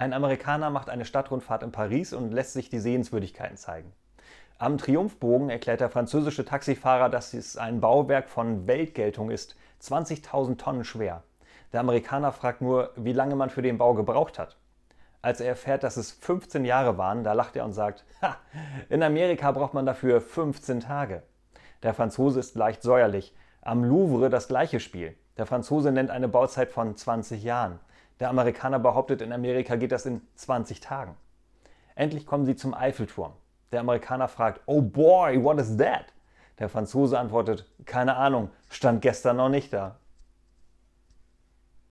Ein Amerikaner macht eine Stadtrundfahrt in Paris und lässt sich die Sehenswürdigkeiten zeigen. Am Triumphbogen erklärt der französische Taxifahrer, dass es ein Bauwerk von Weltgeltung ist, 20.000 Tonnen schwer. Der Amerikaner fragt nur, wie lange man für den Bau gebraucht hat. Als er erfährt, dass es 15 Jahre waren, da lacht er und sagt, ha, in Amerika braucht man dafür 15 Tage. Der Franzose ist leicht säuerlich. Am Louvre das gleiche Spiel. Der Franzose nennt eine Bauzeit von 20 Jahren. Der Amerikaner behauptet, in Amerika geht das in 20 Tagen. Endlich kommen sie zum Eiffelturm. Der Amerikaner fragt, Oh boy, what is that? Der Franzose antwortet, keine Ahnung, stand gestern noch nicht da.